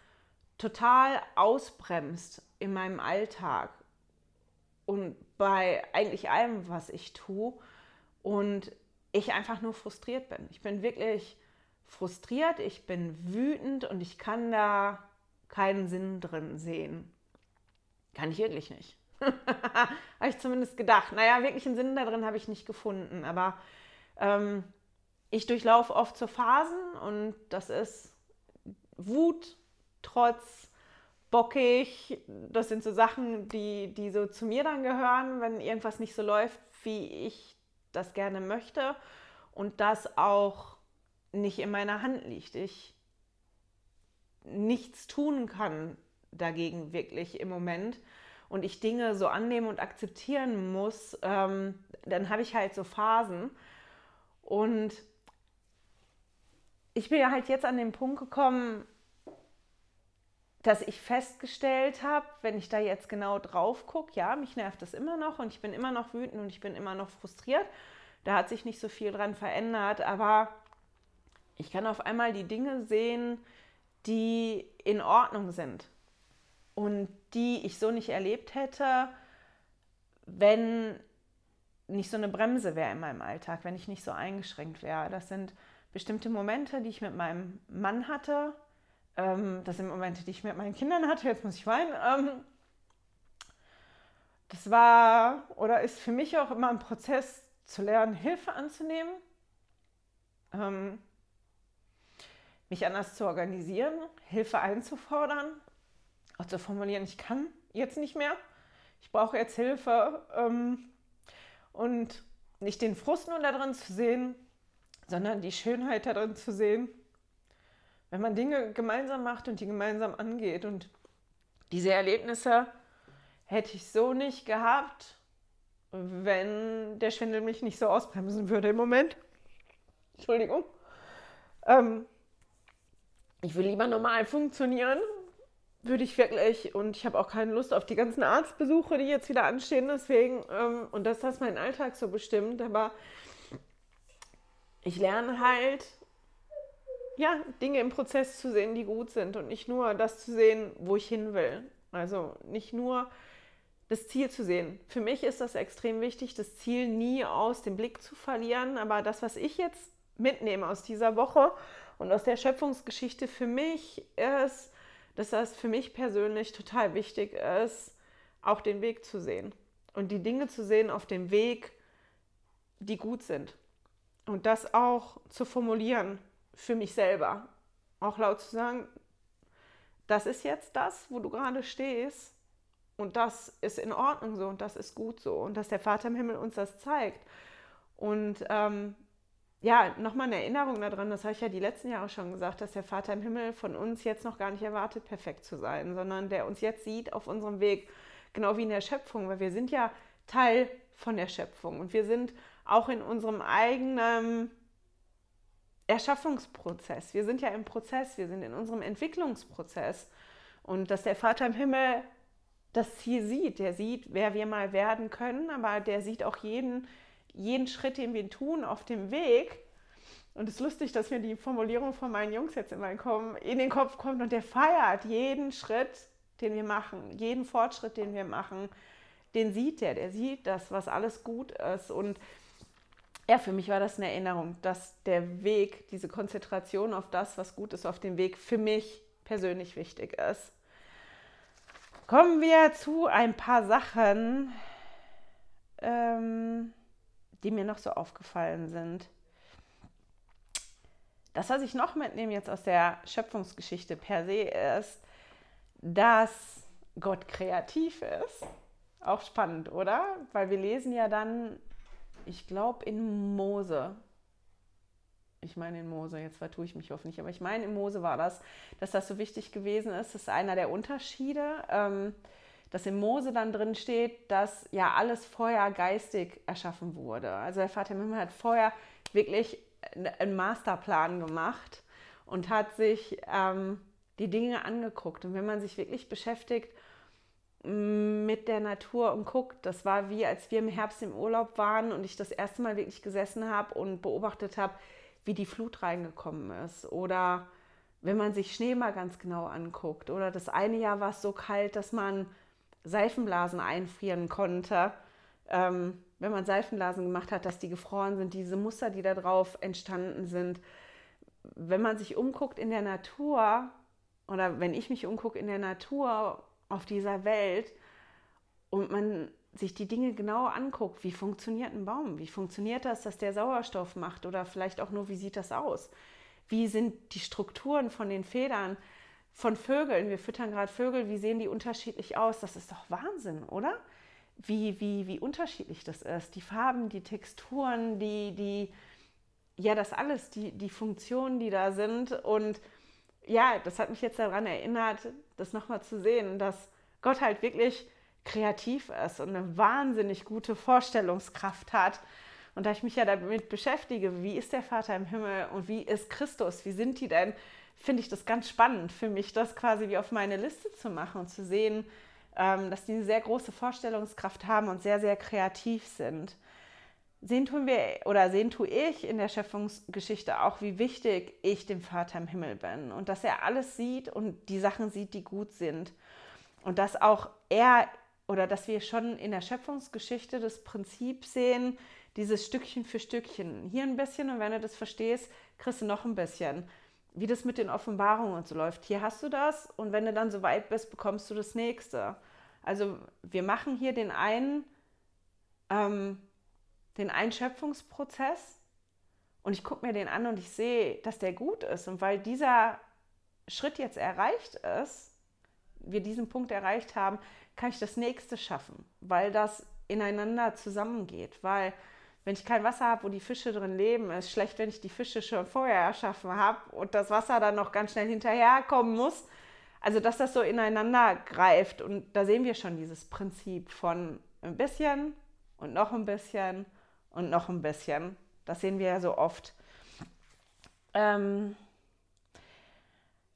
total ausbremst in meinem Alltag und bei eigentlich allem, was ich tue. Und ich einfach nur frustriert bin. Ich bin wirklich frustriert, ich bin wütend und ich kann da keinen Sinn drin sehen. Kann ich wirklich nicht. habe ich zumindest gedacht. Naja, wirklich einen Sinn darin habe ich nicht gefunden. Aber ähm, ich durchlaufe oft so Phasen und das ist Wut, Trotz, bockig. Das sind so Sachen, die, die so zu mir dann gehören, wenn irgendwas nicht so läuft, wie ich das gerne möchte. Und das auch nicht in meiner Hand liegt. Ich nichts tun kann dagegen wirklich im Moment und ich Dinge so annehmen und akzeptieren muss, ähm, dann habe ich halt so Phasen. Und ich bin ja halt jetzt an den Punkt gekommen, dass ich festgestellt habe, wenn ich da jetzt genau drauf gucke, ja, mich nervt das immer noch und ich bin immer noch wütend und ich bin immer noch frustriert. Da hat sich nicht so viel dran verändert, aber ich kann auf einmal die Dinge sehen, die in Ordnung sind und die ich so nicht erlebt hätte, wenn nicht so eine Bremse wäre in meinem Alltag, wenn ich nicht so eingeschränkt wäre. Das sind bestimmte Momente, die ich mit meinem Mann hatte. Ähm, das sind Momente, die ich mit meinen Kindern hatte. Jetzt muss ich weinen. Ähm, das war oder ist für mich auch immer ein Prozess zu lernen, Hilfe anzunehmen. Ähm, mich anders zu organisieren, Hilfe einzufordern, auch zu formulieren, ich kann jetzt nicht mehr, ich brauche jetzt Hilfe ähm, und nicht den Frust nur darin zu sehen, sondern die Schönheit darin zu sehen, wenn man Dinge gemeinsam macht und die gemeinsam angeht. Und diese Erlebnisse hätte ich so nicht gehabt, wenn der Schwindel mich nicht so ausbremsen würde im Moment. Entschuldigung. Ähm, ich will lieber normal funktionieren, würde ich wirklich. Und ich habe auch keine Lust auf die ganzen Arztbesuche, die jetzt wieder anstehen. Deswegen, ähm, und dass das mein Alltag so bestimmt. Aber ich lerne halt, ja, Dinge im Prozess zu sehen, die gut sind und nicht nur das zu sehen, wo ich hin will. Also nicht nur das Ziel zu sehen. Für mich ist das extrem wichtig, das Ziel nie aus dem Blick zu verlieren. Aber das, was ich jetzt mitnehme aus dieser Woche und aus der Schöpfungsgeschichte für mich ist, dass das für mich persönlich total wichtig ist, auch den Weg zu sehen und die Dinge zu sehen auf dem Weg, die gut sind. Und das auch zu formulieren für mich selber. Auch laut zu sagen, das ist jetzt das, wo du gerade stehst. Und das ist in Ordnung so und das ist gut so. Und dass der Vater im Himmel uns das zeigt. Und ähm, ja, nochmal eine Erinnerung daran, das habe ich ja die letzten Jahre schon gesagt, dass der Vater im Himmel von uns jetzt noch gar nicht erwartet, perfekt zu sein, sondern der uns jetzt sieht auf unserem Weg, genau wie in der Schöpfung, weil wir sind ja Teil von der Schöpfung und wir sind auch in unserem eigenen Erschaffungsprozess. Wir sind ja im Prozess, wir sind in unserem Entwicklungsprozess. Und dass der Vater im Himmel das Ziel sieht, der sieht, wer wir mal werden können, aber der sieht auch jeden, jeden Schritt, den wir tun auf dem Weg. Und es ist lustig, dass mir die Formulierung von meinen Jungs jetzt immer in den Kopf kommt und der feiert jeden Schritt, den wir machen, jeden Fortschritt, den wir machen, den sieht der, der sieht das, was alles gut ist. Und ja, für mich war das eine Erinnerung, dass der Weg, diese Konzentration auf das, was gut ist auf dem Weg, für mich persönlich wichtig ist. Kommen wir zu ein paar Sachen, ähm, die mir noch so aufgefallen sind. Das, was ich noch mitnehme jetzt aus der Schöpfungsgeschichte per se, ist, dass Gott kreativ ist. Auch spannend, oder? Weil wir lesen ja dann ich glaube in Mose. Ich meine in Mose, jetzt vertue ich mich hoffentlich, aber ich meine in Mose war das, dass das so wichtig gewesen ist. Das ist einer der Unterschiede, ähm, dass in Mose dann drin steht, dass ja alles vorher geistig erschaffen wurde. Also der Vater im Himmel hat vorher wirklich einen Masterplan gemacht und hat sich ähm, die Dinge angeguckt. Und wenn man sich wirklich beschäftigt mit der Natur und guckt. Das war wie, als wir im Herbst im Urlaub waren und ich das erste Mal wirklich gesessen habe und beobachtet habe, wie die Flut reingekommen ist. Oder wenn man sich Schnee mal ganz genau anguckt. Oder das eine Jahr war es so kalt, dass man Seifenblasen einfrieren konnte. Ähm, wenn man Seifenblasen gemacht hat, dass die gefroren sind, diese Muster, die da drauf entstanden sind. Wenn man sich umguckt in der Natur, oder wenn ich mich umgucke in der Natur auf dieser Welt und man sich die Dinge genau anguckt, wie funktioniert ein Baum, wie funktioniert das, dass der Sauerstoff macht oder vielleicht auch nur, wie sieht das aus, wie sind die Strukturen von den Federn von Vögeln, wir füttern gerade Vögel, wie sehen die unterschiedlich aus, das ist doch Wahnsinn, oder? Wie, wie, wie unterschiedlich das ist, die Farben, die Texturen, die, die, ja, das alles, die, die Funktionen, die da sind. Und ja, das hat mich jetzt daran erinnert, das nochmal zu sehen, dass Gott halt wirklich kreativ ist und eine wahnsinnig gute Vorstellungskraft hat. Und da ich mich ja damit beschäftige, wie ist der Vater im Himmel und wie ist Christus, wie sind die denn, finde ich das ganz spannend für mich, das quasi wie auf meine Liste zu machen und zu sehen, ähm, dass die eine sehr große Vorstellungskraft haben und sehr, sehr kreativ sind sehen tun wir oder sehen tue ich in der Schöpfungsgeschichte auch, wie wichtig ich dem Vater im Himmel bin und dass er alles sieht und die Sachen sieht, die gut sind. Und dass auch er oder dass wir schon in der Schöpfungsgeschichte das Prinzip sehen, dieses Stückchen für Stückchen. Hier ein bisschen und wenn du das verstehst, kriegst du noch ein bisschen. Wie das mit den Offenbarungen und so läuft. Hier hast du das und wenn du dann so weit bist, bekommst du das nächste. Also wir machen hier den einen ähm, den Einschöpfungsprozess und ich gucke mir den an und ich sehe, dass der gut ist. Und weil dieser Schritt jetzt erreicht ist, wir diesen Punkt erreicht haben, kann ich das nächste schaffen, weil das ineinander zusammengeht. Weil wenn ich kein Wasser habe, wo die Fische drin leben, ist schlecht, wenn ich die Fische schon vorher erschaffen habe und das Wasser dann noch ganz schnell hinterherkommen muss. Also dass das so ineinander greift und da sehen wir schon dieses Prinzip von ein bisschen und noch ein bisschen und noch ein bisschen. Das sehen wir ja so oft. Ähm,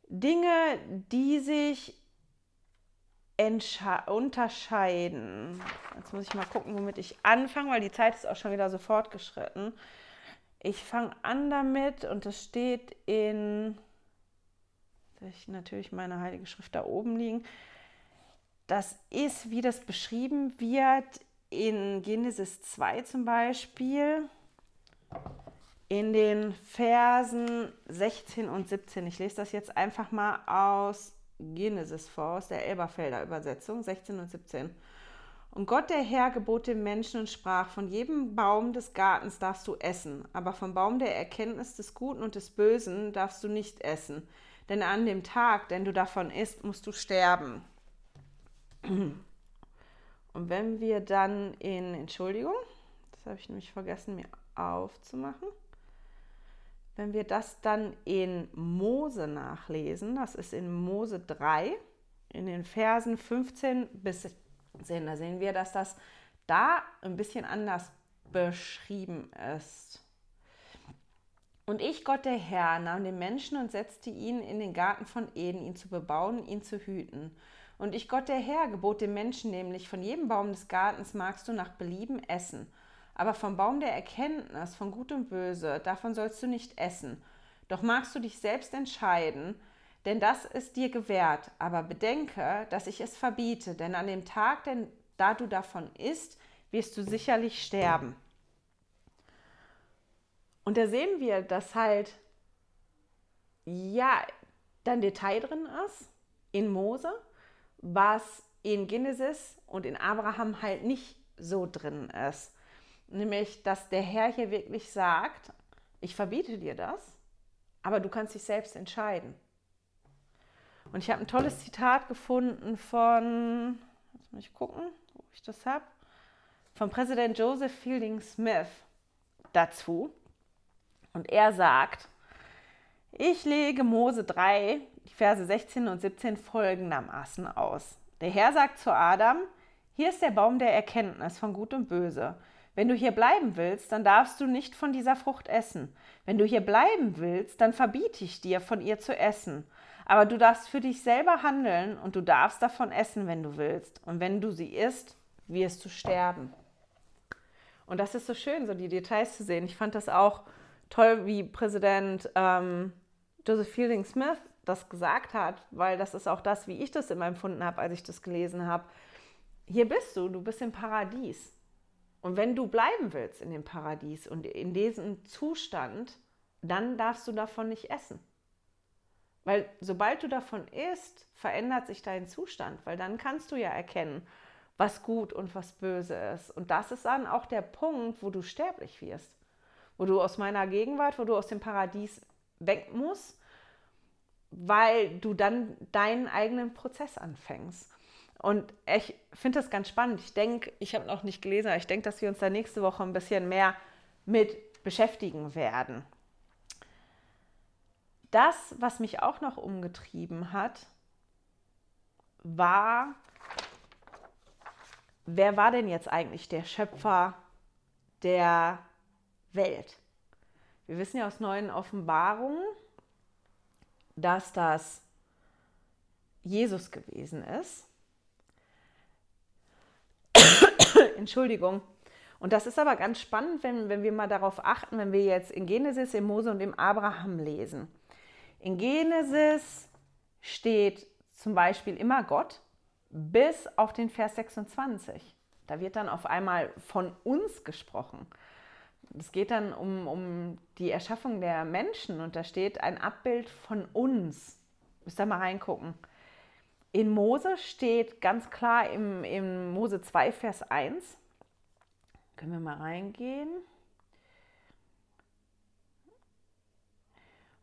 Dinge, die sich unterscheiden. Jetzt muss ich mal gucken, womit ich anfange, weil die Zeit ist auch schon wieder so fortgeschritten. Ich fange an damit und das steht in, ich natürlich meine Heilige Schrift da oben liegen. Das ist, wie das beschrieben wird in Genesis 2 zum Beispiel, in den Versen 16 und 17. Ich lese das jetzt einfach mal aus Genesis vor, aus der Elberfelder Übersetzung, 16 und 17. Und Gott der Herr gebot dem Menschen und sprach, von jedem Baum des Gartens darfst du essen, aber vom Baum der Erkenntnis des Guten und des Bösen darfst du nicht essen. Denn an dem Tag, den du davon isst, musst du sterben. Und wenn wir dann in, Entschuldigung, das habe ich nämlich vergessen mir aufzumachen, wenn wir das dann in Mose nachlesen, das ist in Mose 3, in den Versen 15 bis 10, da sehen wir, dass das da ein bisschen anders beschrieben ist. Und ich, Gott der Herr, nahm den Menschen und setzte ihn in den Garten von Eden, ihn zu bebauen, ihn zu hüten. Und ich, Gott der Herr, gebot dem Menschen nämlich, von jedem Baum des Gartens magst du nach Belieben essen. Aber vom Baum der Erkenntnis von Gut und Böse, davon sollst du nicht essen. Doch magst du dich selbst entscheiden, denn das ist dir gewährt. Aber bedenke, dass ich es verbiete, denn an dem Tag, denn, da du davon isst, wirst du sicherlich sterben. Und da sehen wir, dass halt, ja, dann Detail drin ist in Mose, was in Genesis und in Abraham halt nicht so drin ist. Nämlich, dass der Herr hier wirklich sagt, ich verbiete dir das, aber du kannst dich selbst entscheiden. Und ich habe ein tolles Zitat gefunden von, lass mich gucken, wo ich das habe, von Präsident Joseph Fielding Smith dazu. Und er sagt, ich lege Mose 3, die Verse 16 und 17 folgendermaßen aus. Der Herr sagt zu Adam, hier ist der Baum der Erkenntnis von Gut und Böse. Wenn du hier bleiben willst, dann darfst du nicht von dieser Frucht essen. Wenn du hier bleiben willst, dann verbiete ich dir, von ihr zu essen. Aber du darfst für dich selber handeln und du darfst davon essen, wenn du willst. Und wenn du sie isst, wirst du sterben. Und das ist so schön, so die Details zu sehen. Ich fand das auch toll, wie Präsident ähm, Joseph Fielding Smith das gesagt hat, weil das ist auch das, wie ich das immer empfunden habe, als ich das gelesen habe. Hier bist du, du bist im Paradies. Und wenn du bleiben willst in dem Paradies und in diesem Zustand, dann darfst du davon nicht essen. Weil sobald du davon isst, verändert sich dein Zustand, weil dann kannst du ja erkennen, was gut und was böse ist. Und das ist dann auch der Punkt, wo du sterblich wirst wo du aus meiner Gegenwart, wo du aus dem Paradies weg musst, weil du dann deinen eigenen Prozess anfängst. Und ich finde das ganz spannend. Ich denke, ich habe noch nicht gelesen, aber ich denke, dass wir uns da nächste Woche ein bisschen mehr mit beschäftigen werden. Das, was mich auch noch umgetrieben hat, war, wer war denn jetzt eigentlich der Schöpfer der Welt. Wir wissen ja aus neuen Offenbarungen, dass das Jesus gewesen ist. Entschuldigung. Und das ist aber ganz spannend, wenn, wenn wir mal darauf achten, wenn wir jetzt in Genesis, im Mose und im Abraham lesen. In Genesis steht zum Beispiel immer Gott bis auf den Vers 26. Da wird dann auf einmal von uns gesprochen es geht dann um, um die Erschaffung der Menschen und da steht ein Abbild von uns. Müsst ihr mal reingucken. In Mose steht ganz klar im, im Mose 2, Vers 1. Können wir mal reingehen.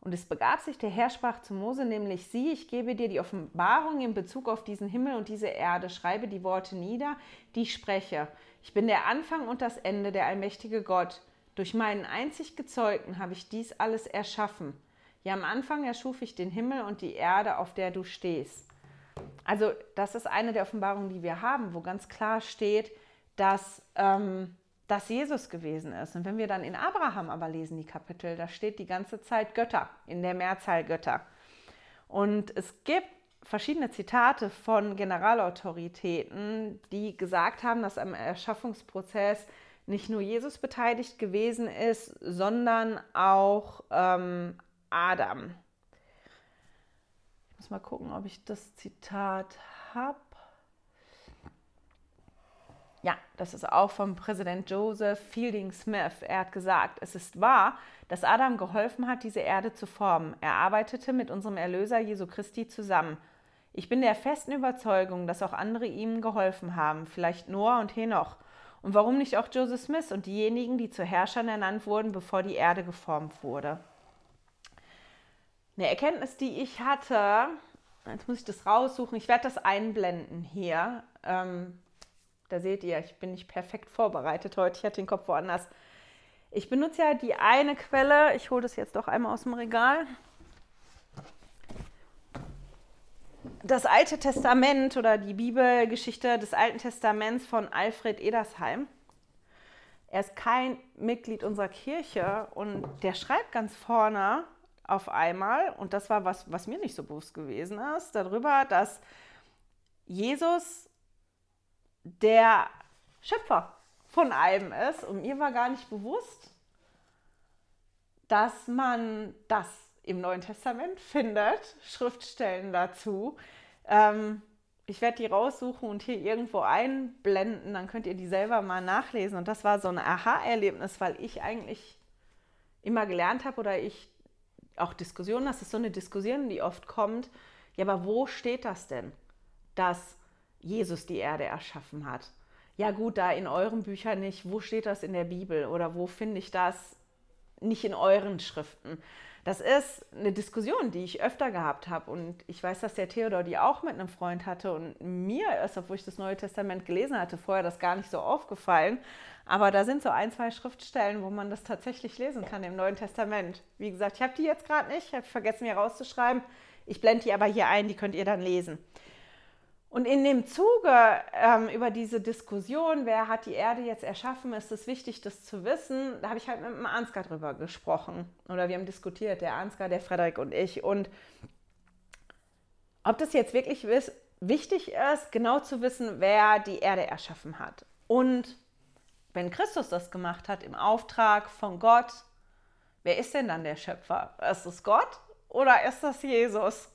Und es begab sich, der Herr sprach zu Mose, nämlich sieh, ich gebe dir die Offenbarung in Bezug auf diesen Himmel und diese Erde, schreibe die Worte nieder, die ich spreche. Ich bin der Anfang und das Ende, der allmächtige Gott. Durch meinen einzig Gezeugten habe ich dies alles erschaffen. Ja, am Anfang erschuf ich den Himmel und die Erde, auf der du stehst. Also das ist eine der Offenbarungen, die wir haben, wo ganz klar steht, dass ähm, das Jesus gewesen ist. Und wenn wir dann in Abraham aber lesen, die Kapitel, da steht die ganze Zeit Götter, in der Mehrzahl Götter. Und es gibt verschiedene Zitate von Generalautoritäten, die gesagt haben, dass am Erschaffungsprozess nicht nur Jesus beteiligt gewesen ist, sondern auch ähm, Adam. Ich muss mal gucken, ob ich das Zitat habe. Ja, das ist auch vom Präsident Joseph Fielding Smith. Er hat gesagt, es ist wahr, dass Adam geholfen hat, diese Erde zu formen. Er arbeitete mit unserem Erlöser Jesu Christi zusammen. Ich bin der festen Überzeugung, dass auch andere ihm geholfen haben, vielleicht Noah und Henoch. Und warum nicht auch Joseph Smith und diejenigen, die zu Herrschern ernannt wurden, bevor die Erde geformt wurde? Eine Erkenntnis, die ich hatte, jetzt muss ich das raussuchen, ich werde das einblenden hier. Ähm, Da seht ihr, ich bin nicht perfekt vorbereitet heute. Ich hatte den Kopf woanders. Ich benutze ja die eine Quelle. Ich hole das jetzt doch einmal aus dem Regal. Das Alte Testament oder die Bibelgeschichte des Alten Testaments von Alfred Edersheim. Er ist kein Mitglied unserer Kirche und der schreibt ganz vorne auf einmal, und das war was, was mir nicht so bewusst gewesen ist, darüber, dass Jesus der Schöpfer von allem ist. Und mir war gar nicht bewusst, dass man das im Neuen Testament findet, Schriftstellen dazu. Ähm, ich werde die raussuchen und hier irgendwo einblenden, dann könnt ihr die selber mal nachlesen. Und das war so ein Aha-Erlebnis, weil ich eigentlich immer gelernt habe oder ich auch Diskussionen, das ist so eine Diskussion, die oft kommt. Ja, aber wo steht das denn, dass Jesus die Erde erschaffen hat? Ja gut, da in euren Büchern nicht. Wo steht das in der Bibel oder wo finde ich das nicht in euren Schriften? Das ist eine Diskussion, die ich öfter gehabt habe. Und ich weiß, dass der Theodor die auch mit einem Freund hatte. Und mir ist, obwohl ich das Neue Testament gelesen hatte, vorher das gar nicht so aufgefallen. Aber da sind so ein, zwei Schriftstellen, wo man das tatsächlich lesen kann im Neuen Testament. Wie gesagt, ich habe die jetzt gerade nicht, ich habe vergessen, mir rauszuschreiben. Ich blende die aber hier ein, die könnt ihr dann lesen. Und in dem Zuge ähm, über diese Diskussion, wer hat die Erde jetzt erschaffen, ist es wichtig, das zu wissen. Da habe ich halt mit dem Ansgar drüber gesprochen. Oder wir haben diskutiert, der Ansgar, der Frederik und ich. Und ob das jetzt wirklich wichtig ist, genau zu wissen, wer die Erde erschaffen hat. Und wenn Christus das gemacht hat im Auftrag von Gott, wer ist denn dann der Schöpfer? Ist es Gott oder ist das Jesus?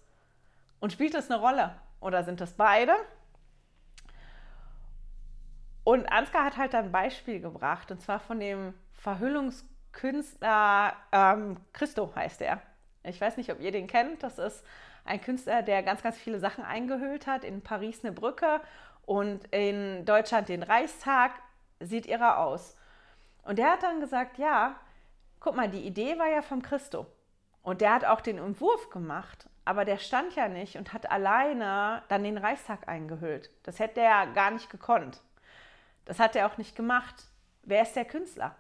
Und spielt das eine Rolle? Oder sind das beide? Und Ansgar hat halt ein Beispiel gebracht, und zwar von dem Verhüllungskünstler ähm, Christo heißt er. Ich weiß nicht, ob ihr den kennt. Das ist ein Künstler, der ganz, ganz viele Sachen eingehüllt hat. In Paris eine Brücke und in Deutschland den Reichstag. Sieht irre aus. Und der hat dann gesagt, ja, guck mal, die Idee war ja vom Christo. Und der hat auch den Entwurf gemacht. Aber der stand ja nicht und hat alleine dann den Reichstag eingehüllt. Das hätte er gar nicht gekonnt. Das hat er auch nicht gemacht. Wer ist der Künstler?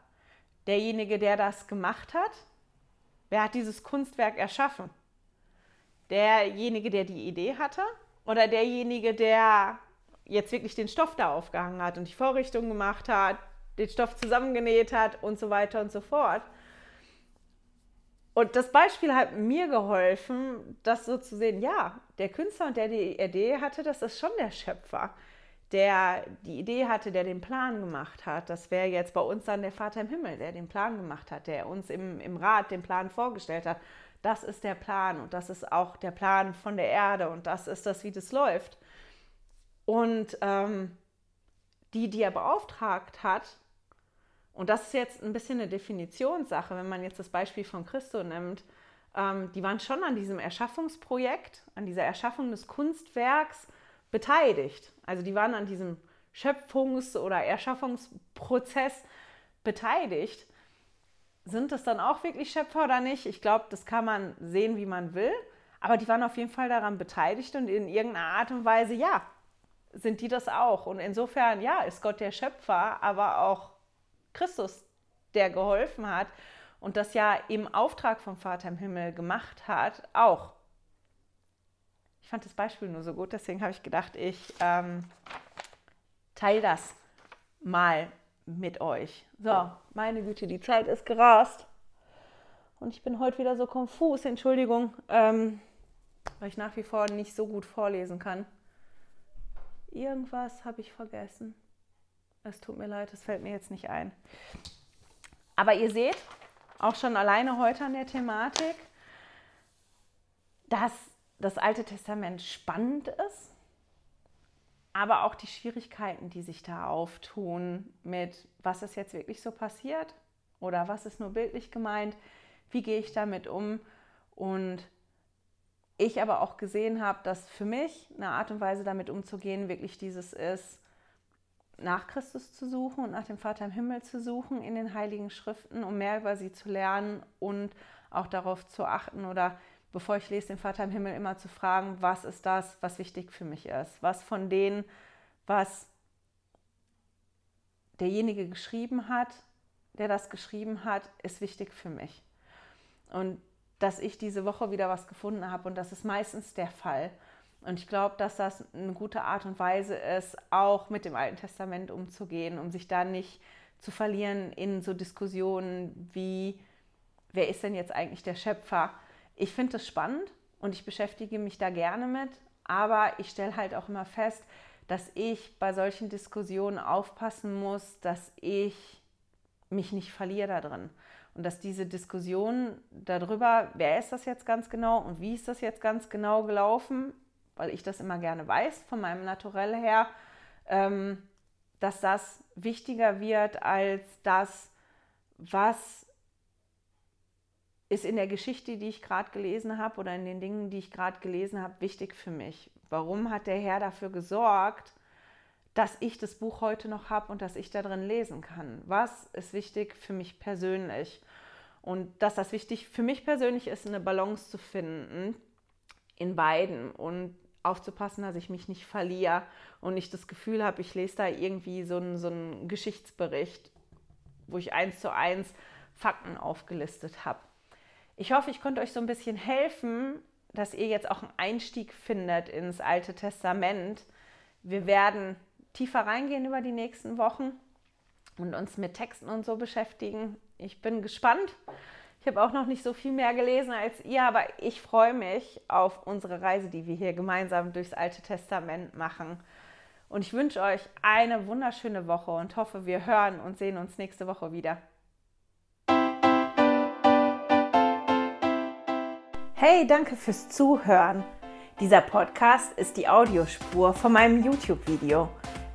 Derjenige, der das gemacht hat? Wer hat dieses Kunstwerk erschaffen? Derjenige, der die Idee hatte? Oder derjenige, der jetzt wirklich den Stoff da aufgehangen hat und die Vorrichtung gemacht hat, den Stoff zusammengenäht hat und so weiter und so fort? Und das Beispiel hat mir geholfen, das so zu sehen, ja, der Künstler und der die Idee hatte, das ist schon der Schöpfer, der die Idee hatte, der den Plan gemacht hat. Das wäre jetzt bei uns dann der Vater im Himmel, der den Plan gemacht hat, der uns im, im Rat den Plan vorgestellt hat. Das ist der Plan und das ist auch der Plan von der Erde und das ist das, wie das läuft. Und ähm, die, die er beauftragt hat, und das ist jetzt ein bisschen eine Definitionssache, wenn man jetzt das Beispiel von Christo nimmt. Ähm, die waren schon an diesem Erschaffungsprojekt, an dieser Erschaffung des Kunstwerks beteiligt. Also die waren an diesem Schöpfungs- oder Erschaffungsprozess beteiligt. Sind das dann auch wirklich Schöpfer oder nicht? Ich glaube, das kann man sehen, wie man will. Aber die waren auf jeden Fall daran beteiligt und in irgendeiner Art und Weise, ja, sind die das auch. Und insofern, ja, ist Gott der Schöpfer, aber auch Christus, der geholfen hat und das ja im Auftrag vom Vater im Himmel gemacht hat, auch. Ich fand das Beispiel nur so gut, deswegen habe ich gedacht, ich ähm, teile das mal mit euch. So, meine Güte, die Zeit ist gerast. Und ich bin heute wieder so konfus, Entschuldigung, ähm, weil ich nach wie vor nicht so gut vorlesen kann. Irgendwas habe ich vergessen. Es tut mir leid, es fällt mir jetzt nicht ein. Aber ihr seht, auch schon alleine heute an der Thematik, dass das Alte Testament spannend ist, aber auch die Schwierigkeiten, die sich da auftun mit, was ist jetzt wirklich so passiert oder was ist nur bildlich gemeint, wie gehe ich damit um und ich aber auch gesehen habe, dass für mich eine Art und Weise damit umzugehen wirklich dieses ist, nach Christus zu suchen und nach dem Vater im Himmel zu suchen in den Heiligen Schriften, um mehr über sie zu lernen und auch darauf zu achten oder bevor ich lese den Vater im Himmel immer zu fragen, was ist das, was wichtig für mich ist? Was von denen, was derjenige geschrieben hat, der das geschrieben hat, ist wichtig für mich. Und dass ich diese Woche wieder was gefunden habe und das ist meistens der Fall. Und ich glaube, dass das eine gute Art und Weise ist, auch mit dem Alten Testament umzugehen, um sich da nicht zu verlieren in so Diskussionen wie, wer ist denn jetzt eigentlich der Schöpfer? Ich finde das spannend und ich beschäftige mich da gerne mit, aber ich stelle halt auch immer fest, dass ich bei solchen Diskussionen aufpassen muss, dass ich mich nicht verliere da drin. Und dass diese Diskussion darüber, wer ist das jetzt ganz genau und wie ist das jetzt ganz genau gelaufen, weil ich das immer gerne weiß von meinem Naturell her, ähm, dass das wichtiger wird als das, was ist in der Geschichte, die ich gerade gelesen habe oder in den Dingen, die ich gerade gelesen habe, wichtig für mich. Warum hat der Herr dafür gesorgt, dass ich das Buch heute noch habe und dass ich da drin lesen kann. Was ist wichtig für mich persönlich? Und dass das wichtig für mich persönlich ist, eine Balance zu finden in beiden und aufzupassen, dass ich mich nicht verliere und nicht das Gefühl habe, ich lese da irgendwie so einen, so einen Geschichtsbericht, wo ich eins zu eins Fakten aufgelistet habe. Ich hoffe, ich konnte euch so ein bisschen helfen, dass ihr jetzt auch einen Einstieg findet ins Alte Testament. Wir werden tiefer reingehen über die nächsten Wochen und uns mit Texten und so beschäftigen. Ich bin gespannt. Ich habe auch noch nicht so viel mehr gelesen als ihr, aber ich freue mich auf unsere Reise, die wir hier gemeinsam durchs Alte Testament machen. Und ich wünsche euch eine wunderschöne Woche und hoffe, wir hören und sehen uns nächste Woche wieder. Hey, danke fürs Zuhören. Dieser Podcast ist die Audiospur von meinem YouTube-Video.